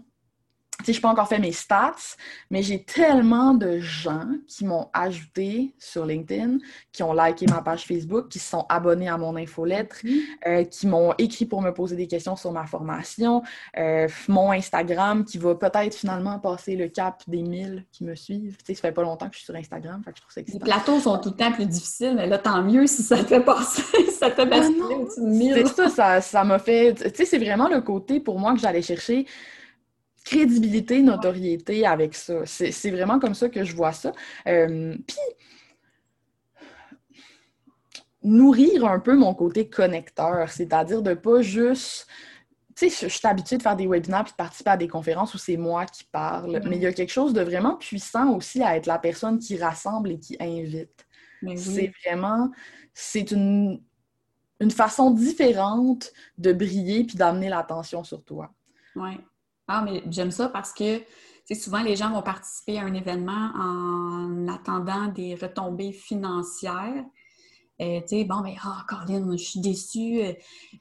je n'ai pas encore fait mes stats, mais j'ai tellement de gens qui m'ont ajouté sur LinkedIn, qui ont liké ma page Facebook, qui se sont abonnés à mon infolettre, mm. euh, qui m'ont écrit pour me poser des questions sur ma formation, euh, mon Instagram qui va peut-être finalement passer le cap des 1000 qui me suivent. Tu sais, ça fait pas longtemps que je suis sur Instagram, fait que je trouve ça Les plateaux sont tout le temps plus difficiles, mais là, tant mieux si ça te fait passer, ça te fait passer au-dessus de 1000. C'est ça, ça m'a fait... Tu sais, c'est vraiment le côté pour moi que j'allais chercher crédibilité, notoriété avec ça. C'est vraiment comme ça que je vois ça. Euh, puis, nourrir un peu mon côté connecteur, c'est-à-dire de pas juste tu sais, je, suis habituée de faire des webinaires et de participer à des conférences où c'est moi qui parle, mais il y a quelque chose de vraiment puissant aussi à être la personne qui rassemble et qui invite. C'est vraiment, c'est une, une façon différente de briller puis d'amener l'attention sur toi. Oui. Ah, mais j'aime ça parce que souvent les gens vont participer à un événement en attendant des retombées financières. Euh, tu sais, bon, mais ah, oh, je suis déçue, euh,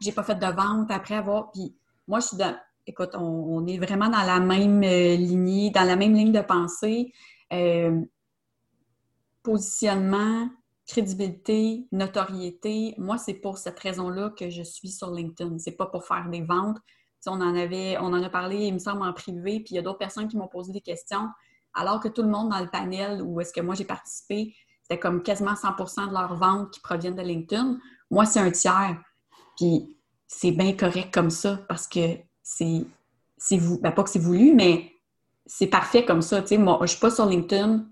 j'ai pas fait de vente après avoir. Puis moi, je suis dans. Écoute, on, est vraiment dans la même euh, lignée, dans la même ligne de pensée. positionnement, crédibilité, notoriété. Moi, c'est pour cette raison-là que je suis sur LinkedIn. C'est pas pour faire des ventes. On en avait, on en a parlé, il me semble, en privé, puis il y a d'autres personnes qui m'ont posé des questions, alors que tout le monde dans le panel où est-ce que moi j'ai participé, c'était comme quasiment 100% de leurs ventes qui proviennent de LinkedIn. Moi, c'est un tiers. Puis c'est bien correct comme ça parce que c'est, vous, ben, pas que c'est voulu, mais c'est parfait comme ça. moi, je ne suis pas sur LinkedIn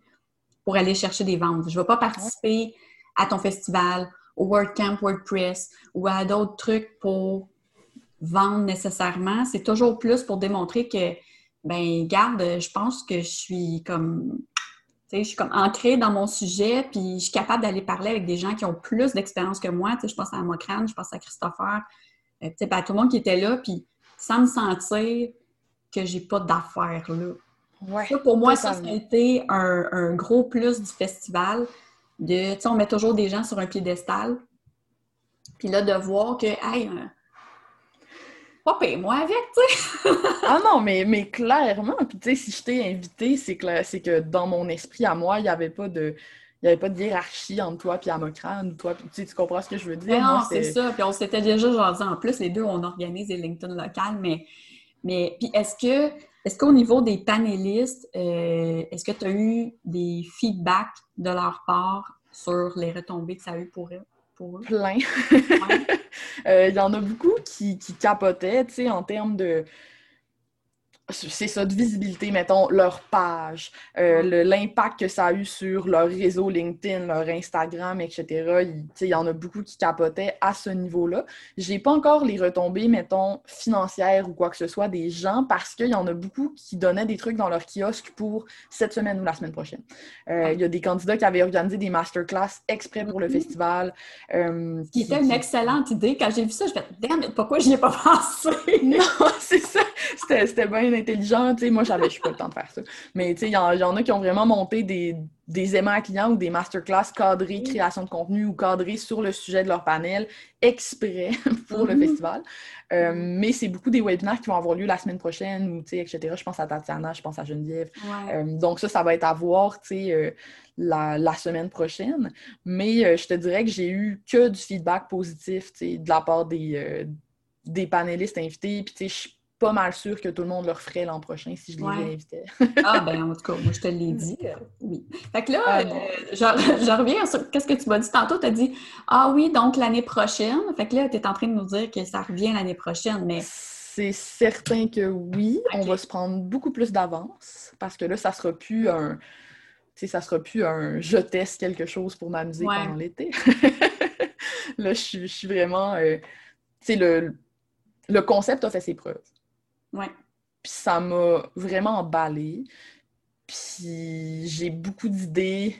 pour aller chercher des ventes. Je ne vais pas participer à ton festival, au WordCamp WordPress ou à d'autres trucs pour vendre nécessairement. C'est toujours plus pour démontrer que, ben, garde, je pense que je suis comme je suis comme ancrée dans mon sujet, puis je suis capable d'aller parler avec des gens qui ont plus d'expérience que moi. je pense à Mokran, je pense à Christopher, euh, à tout le monde qui était là, puis sans me sentir que j'ai pas d'affaires là. pour moi, ça, a été un, gros plus du festival. De, on met toujours des gens sur un piédestal. Puis là, de voir que, hey, pas paye-moi avec, tu sais. ah non, mais, mais clairement. Puis tu sais, si je t'ai invité, c'est que, c'est que dans mon esprit à moi, il n'y avait pas de. Il n'y avait pas de hiérarchie entre toi et Amocran, toi, tu, sais, tu comprends ce que je veux dire? non, c'est ça. Puis on s'était déjà genre en plus, les deux, on organise les LinkedIn locales, mais, mais puis est-ce que est-ce qu'au niveau des panélistes, euh, est-ce que tu as eu des feedbacks de leur part sur les retombées que ça a eu pour eux? Plein. Euh, il y en a beaucoup qui, qui capotaient, tu sais, en termes de c'est ça, de visibilité, mettons, leur page, euh, l'impact que ça a eu sur leur réseau LinkedIn, leur Instagram, etc. Il, y en a beaucoup qui capotaient à ce niveau-là. J'ai pas encore les retombées, mettons, financières ou quoi que ce soit des gens parce qu'il y en a beaucoup qui donnaient des trucs dans leur kiosque pour cette semaine ou la semaine prochaine. Euh, il y a des candidats qui avaient organisé des masterclass exprès pour le mm-hmm. festival. Euh, qui était une excellente idée. Quand j'ai vu ça, je me suis dit, pourquoi je n'y ai pas pensé? non, c'est ça. C'était bien intelligent. sais, moi, j'avais pas le temps de faire ça. Mais il y, y, en a qui ont vraiment monté des, des aimants clients ou des masterclass cadrés création de contenu ou cadrés sur le sujet de leur panel exprès pour le mm-hmm. festival. Euh, mais c'est beaucoup des webinaires qui vont avoir lieu la semaine prochaine ou etc. Je pense à Tatiana, je pense à Geneviève. Euh, donc ça, ça va être à voir euh, la, la, semaine prochaine. Mais je te dirais que j'ai eu que du feedback positif de la part des, des panélistes invités. Puis je pas mal sûr que tout le monde le referait l'an prochain si je les invitais. ah, ben en tout cas, moi, je te l'ai dit. Euh, oui. Fait que là, ah, euh, je, reviens sur qu'est-ce que tu m'as dit tantôt. Tu as dit Ah oui, donc l'année prochaine. Fait que là, tu es en train de nous dire que ça revient l'année prochaine, mais. C'est certain que oui. On va se prendre beaucoup plus d'avance parce que là, ça sera plus un. Tu sais, ça sera plus un je teste quelque chose pour m'amuser pendant l'été. là, je, suis vraiment. Euh, tu sais, le, le concept a fait ses preuves. Ouais. Puis ça m'a vraiment emballé. Puis j'ai beaucoup d'idées.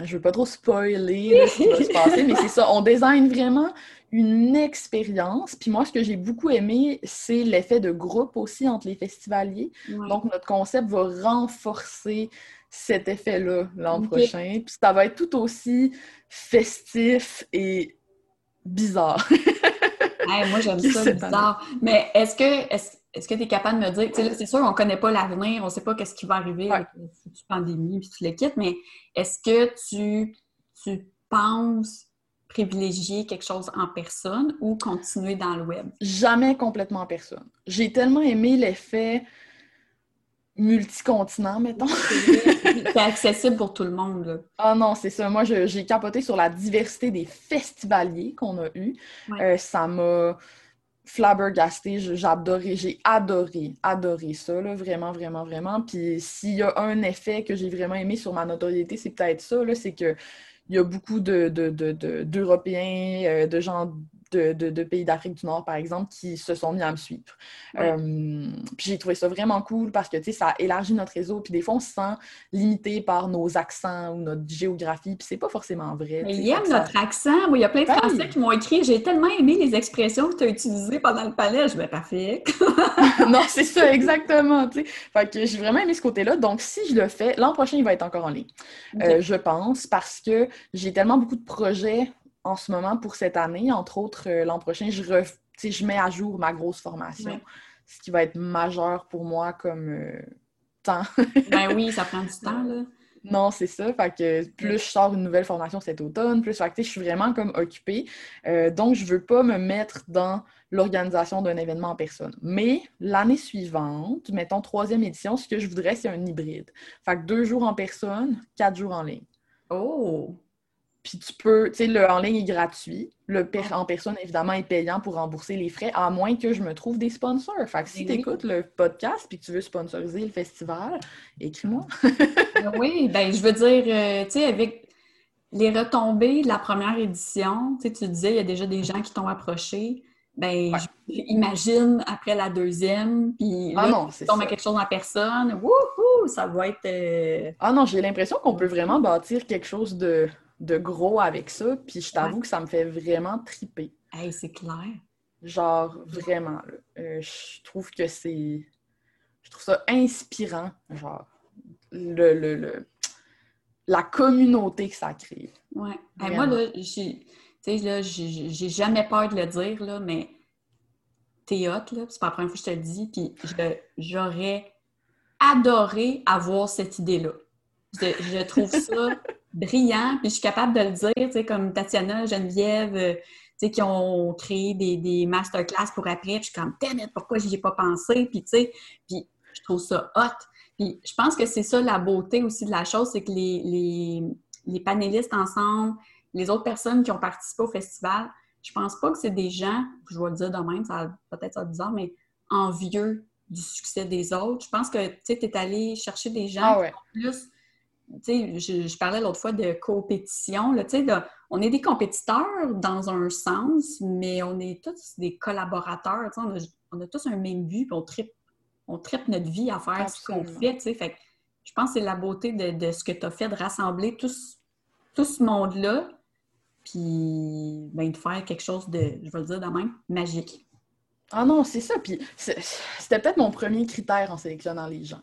Je veux pas trop spoiler ce qui va se passer, mais c'est ça. On design vraiment une expérience. Puis moi, ce que j'ai beaucoup aimé, c'est l'effet de groupe aussi entre les festivaliers. Donc, notre concept va renforcer cet effet-là l'an prochain. Puis ça va être tout aussi festif et bizarre. moi, j'aime ça, bizarre. Mais est-ce que est-ce que tu es capable de me dire, c'est sûr, on ne connaît pas l'avenir, on ne sait pas ce qui va arriver avec la pandémie, puis tu le quittes, mais est-ce que tu, tu penses privilégier quelque chose en personne ou continuer dans le web? Jamais complètement en personne. J'ai tellement aimé l'effet multicontinent, mettons. c'est accessible pour tout le monde. Ah non, c'est ça. Moi, j'ai capoté sur la diversité des festivaliers qu'on a eus. Euh, ça m'a flabbergasté. J'ai adoré, j'ai adoré, adoré ça, là, vraiment, vraiment, vraiment. Puis s'il y a un effet que j'ai vraiment aimé sur ma notoriété, c'est peut-être ça, c'est que il y a beaucoup d'Européens, de, de, de, euh, de gens de, pays d'Afrique du Nord, par exemple, qui se sont mis à me suivre. Euh, puis j'ai trouvé ça vraiment cool parce que, tu sais, ça élargit notre réseau. Puis des fois, on se sent limité par nos accents ou notre géographie. Puis c'est pas forcément vrai. Mais ils aiment notre accent. il y a plein de Français qui m'ont écrit « J'ai tellement aimé les expressions que tu as utilisées pendant le palais. » Je vais ben, parfait. non, c'est ça, exactement. sais. Fait que j'ai vraiment aimé ce côté-là. Donc, si je le fais, l'an prochain, il va être encore en ligne. Euh, je pense, parce que j'ai tellement beaucoup de projets en ce moment pour cette année. Entre autres, euh, l'an prochain, je, je mets à jour ma grosse formation, ce qui va être majeur pour moi comme euh, temps. ben oui, ça prend du temps, là. Non, c'est ça. Fait que plus je sors une nouvelle formation cet automne, plus fait que, je suis vraiment comme occupée. Euh, donc, je veux pas me mettre dans l'organisation d'un événement en personne. Mais l'année suivante, mettons troisième édition, ce que je voudrais, c'est un hybride. Fait que deux jours en personne, quatre jours en ligne. Oh! Puis tu peux, tu sais, le en ligne est gratuit. Le en personne, évidemment, est payant pour rembourser les frais, à moins que je me trouve des sponsors. Fait que si tu écoutes le podcast puis que tu veux sponsoriser le festival, écris-moi. Ben oui, ben je veux dire, euh, tu sais, avec les retombées de la première édition, tu sais, tu disais, il y a déjà des gens qui t'ont approché. Ben, j'imagine après la deuxième, puis ah là, tu tombes à quelque chose en personne, wouhou, ça va être... Euh, ah non, j'ai l'impression qu'on peut vraiment bâtir quelque chose de de gros avec ça. Puis je t'avoue que ça me fait vraiment triper. Hey, c'est clair. Genre, vraiment. Euh, je trouve que c'est. Je trouve ça inspirant, genre, le, le, la communauté que ça crée. Ouais. moi, là, j'ai. là, j'ai jamais peur de le dire, là, mais t'es hot, là. C'est pas la première fois que je te le dis. Puis j'aurais adoré avoir cette idée-là. je trouve ça brillant, puis je suis capable de le dire, tu sais, comme Tatiana, Geneviève, euh, tu sais, qui ont créé des, des masterclass pour après, puis je suis comme, damn pourquoi j'y ai pas pensé, puis tu sais, puis je trouve ça hot. Puis je pense que c'est ça la beauté aussi de la chose, c'est que les, les, les, panélistes ensemble, les autres personnes qui ont participé au festival, je pense pas que c'est des gens, je vais le dire de même, ça peut-être ça bizarre, mais envieux du succès des autres. Je pense que tu sais, es allé chercher des gens ah plus je, parlais l'autre fois de compétition. Là, on est des compétiteurs dans un sens, mais on est tous des collaborateurs. On a, on a, tous un même but, puis on tripe, on notre vie à faire ce qu'on fait, fait. Je pense que c'est la beauté de, ce que tu as fait, de rassembler tout, tout ce monde-là, puis ben, de faire quelque chose de, je vais le dire de même, magique. Ah non, c'est ça. Puis c'était peut-être mon premier critère en sélectionnant les gens.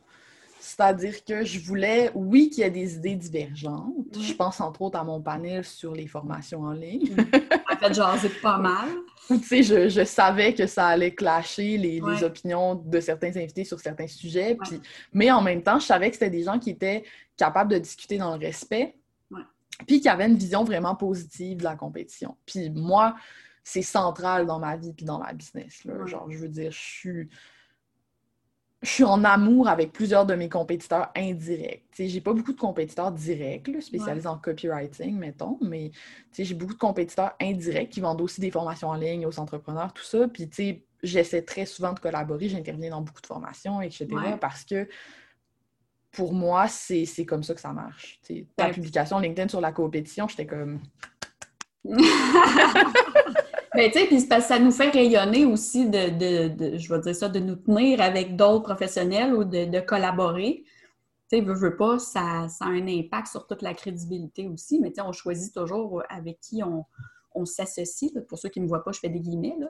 C'est-à-dire que je voulais, oui, qu'il y ait des idées divergentes. Je pense entre autres à mon panel sur les formations en ligne. en fait, jaser pas mal. tu sais, je, je, savais que ça allait clasher les, les, opinions de certains invités sur certains sujets. Puis, mais en même temps, je savais que c'était des gens qui étaient capables de discuter dans le respect. Puis qui avaient une vision vraiment positive de la compétition. Puis moi, c'est central dans ma vie puis dans ma business. Là. Genre, je veux dire, je suis je suis en amour avec plusieurs de mes compétiteurs indirects. J'ai pas beaucoup de compétiteurs directs, spécialisés en copywriting, mettons, mais j'ai beaucoup de compétiteurs indirects qui vendent aussi des formations en ligne aux entrepreneurs, tout ça. Puis j'essaie très souvent de collaborer, j'interviens dans beaucoup de formations, etc. Parce que pour moi, c'est comme ça que ça marche. Ta publication LinkedIn sur la compétition, j'étais comme. Mais tu sais, puis ça nous fait rayonner aussi de, je vais dire ça, de nous tenir avec d'autres professionnels ou de, collaborer. Tu sais, veux, veux pas, ça, a un impact sur toute la crédibilité aussi, mais tu sais, on choisit toujours avec qui on, s'associe. Pour ceux qui ne me voient pas, je fais des guillemets, là.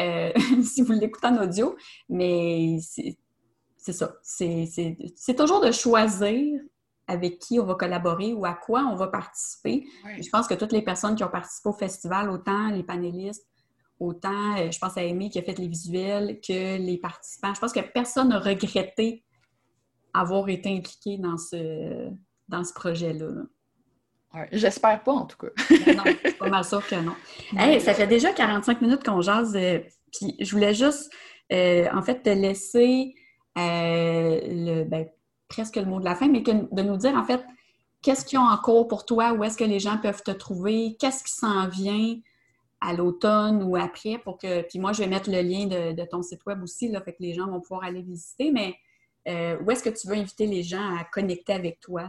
Euh, si vous l'écoutez en audio. Mais c'est ça. C'est toujours de choisir avec qui on va collaborer ou à quoi on va participer. Je pense que toutes les personnes qui ont participé au festival, autant les panélistes, autant, euh, je pense à Amy qui a fait les visuels, que les participants. Je pense que personne n'a regretté avoir été impliqué dans ce, dans ce projet-là. J'espère pas, en tout cas. Ben non, c'est pas mal sûr que non. ça fait déjà 45 minutes qu'on jase, euh, puis je voulais juste, euh, en fait, te laisser le, ben, presque le mot de la fin, mais de nous dire en fait qu'est-ce qu'il y a en cours pour toi, où est-ce que les gens peuvent te trouver, qu'est-ce qui s'en vient à l'automne ou après pour que. Puis moi, je vais mettre le lien de, ton site web aussi, là, fait que les gens vont pouvoir aller visiter, mais euh, où est-ce que tu veux inviter les gens à connecter avec toi?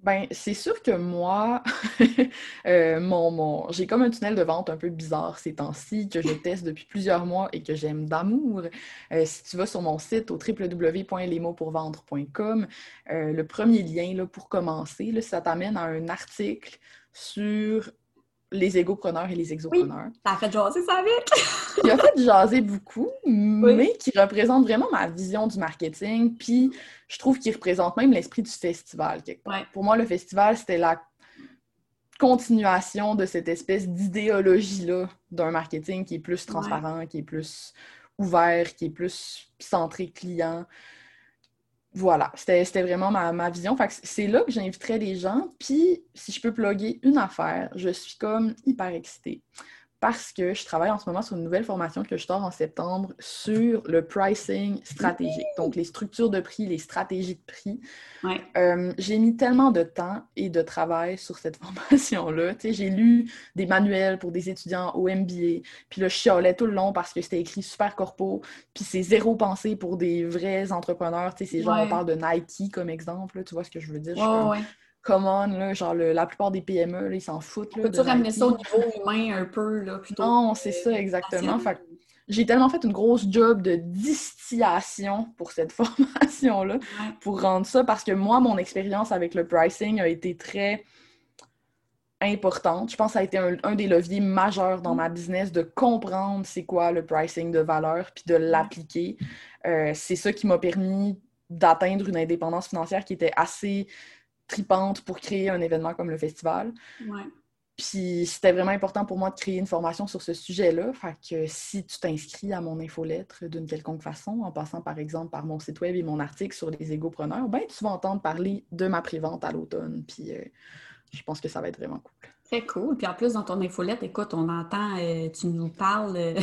Ben, c'est sûr que moi, euh, mon, j'ai comme un tunnel de vente un peu bizarre ces temps-ci, que je teste depuis plusieurs mois et que j'aime d'amour. Euh, si tu vas sur mon site au www.lesmotspourvendre.com, euh, le premier lien là, pour commencer, ça t'amène à un article sur les égopreneurs et les exopreneurs. Oui, ça a fait jaser ça avec! qui a fait jaser beaucoup, mais qui représente vraiment ma vision du marketing. Puis je trouve qu'il représente même l'esprit du festival. Pour moi, le festival, c'était la continuation de cette espèce d'idéologie-là d'un marketing qui est plus transparent, qui est plus ouvert, qui est plus centré client voilà, c'était vraiment ma, vision. c'est là que j'inviterais les gens. Puis, si je peux plugger une affaire, je suis comme hyper excitée parce que je travaille en ce moment sur une nouvelle formation que je sors en septembre sur le pricing stratégique, donc les structures de prix, les stratégies de prix. Euh, j'ai mis tellement de temps et de travail sur cette formation-là. J'ai lu des manuels pour des étudiants au MBA, puis là, je chialais tout le long parce que c'était écrit super corpo, puis c'est zéro pensée pour des vrais entrepreneurs. C'est genre, on parle de Nike comme exemple, tu vois ce que je veux dire? come on, là, genre la plupart des PME, ils s'en foutent. Peux-tu ramener ça au niveau humain un peu, là, plutôt? Non, c'est ça, exactement. Fait j'ai tellement fait une grosse job de distillation pour cette formation-là, pour rendre ça, parce que moi, mon expérience avec le pricing a été très importante. Je pense que ça a été un, des leviers majeurs dans ma business de comprendre c'est quoi le pricing de valeur, puis de l'appliquer. Euh, c'est ça qui m'a permis d'atteindre une indépendance financière qui était assez tripante pour créer un événement comme le festival. Puis c'était vraiment important pour moi de créer une formation sur ce sujet-là. Fait que si tu t'inscris à mon infolettre d'une quelconque façon, en passant par exemple par mon site web et mon article sur les égopreneurs, ben tu vas entendre parler de ma prévente à l'automne. Puis euh, je pense que ça va être vraiment cool. Très cool. Puis en plus, dans ton infolette, écoute, on entend, euh, tu nous parles. Euh,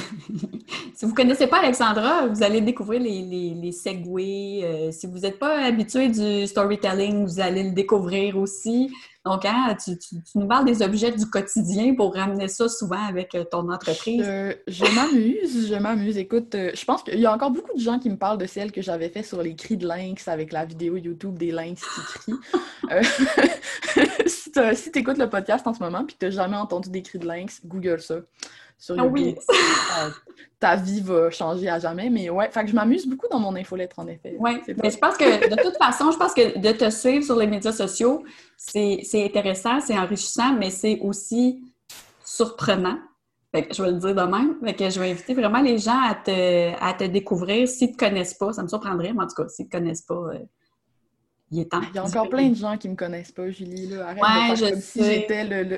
si vous ne connaissez pas Alexandra, vous allez découvrir les, les, segways. Euh, si vous n'êtes pas habitué du storytelling, vous allez le découvrir aussi. Donc, hein, tu, nous parles des objets du quotidien pour ramener ça souvent avec euh, ton entreprise. je m'amuse, je m'amuse. Écoute, euh, je pense qu'il y a encore beaucoup de gens qui me parlent de celle que j'avais fait sur les cris de lynx avec la vidéo YouTube des lynx qui crient. Euh, si tu écoutes le podcast en ce moment et que tu n'as jamais entendu des cris de lynx, Google ça sur ah oui. ta vie va changer à jamais. Mais ouais, fait que je m'amuse beaucoup dans mon infolettre, en effet. Oui, mais je pense que de toute façon, je pense que de te suivre sur les médias sociaux, c'est intéressant, c'est enrichissant, mais c'est aussi surprenant. Fait que je vais le dire de même. Fait que je vais inviter vraiment les gens à te, à te découvrir s'ils ne te connaissent pas. Ça me surprendrait, mais en tout cas, s'ils ne te connaissent pas, euh, il est temps. Il y a encore plein de gens qui ne me connaissent pas, Julie. Là. Arrête ouais, de faire comme si j'étais le...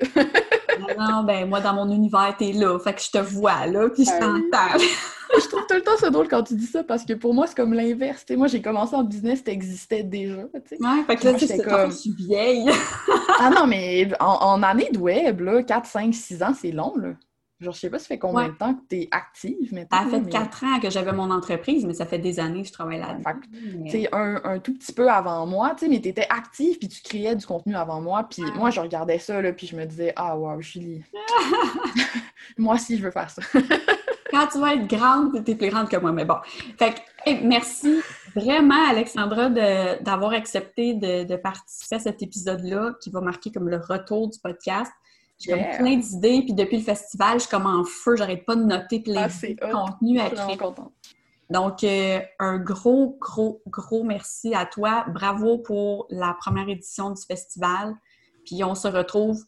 non, ben moi, dans mon univers, t'es là. Fait que je te vois, là, puis je ben t'entends. je trouve tout le temps ça drôle quand tu dis ça, parce que pour moi, c'est comme l'inverse. Moi, j'ai commencé en business, t'existais déjà, tu Ouais, fait que là, j'étais comme... je suis vieille. ah non, mais en, en année de web, là, 4, 5, 6 ans, c'est long, là. Genre, je sais pas, ça fait combien de temps que tu es active maintenant? Ça fait quatre ans que j'avais mon entreprise, mais ça fait des années que je travaille là-dedans. Tu sais, un, tout petit peu avant moi, tu sais, mais tu étais active puis tu créais du contenu avant moi. Puis moi, je regardais ça, là, puis je me disais, ah, wow, Julie. moi aussi, je veux faire ça. Quand tu vas être grande, tu es plus grande que moi, mais bon. Fait que, merci vraiment, Alexandra, d'avoir accepté de, de participer à cet épisode-là qui va marquer comme le retour du podcast. J'ai plein d'idées, puis depuis le festival, je suis comme en feu, j'arrête pas de noter plein ah, de contenu à créer. Donc, euh, un gros, gros, gros merci à toi. Bravo pour la première édition du festival. Puis on se retrouve,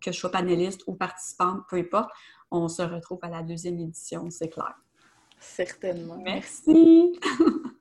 que je sois panéliste ou participante, peu importe, on se retrouve à la deuxième édition, c'est clair. Certainement. Merci.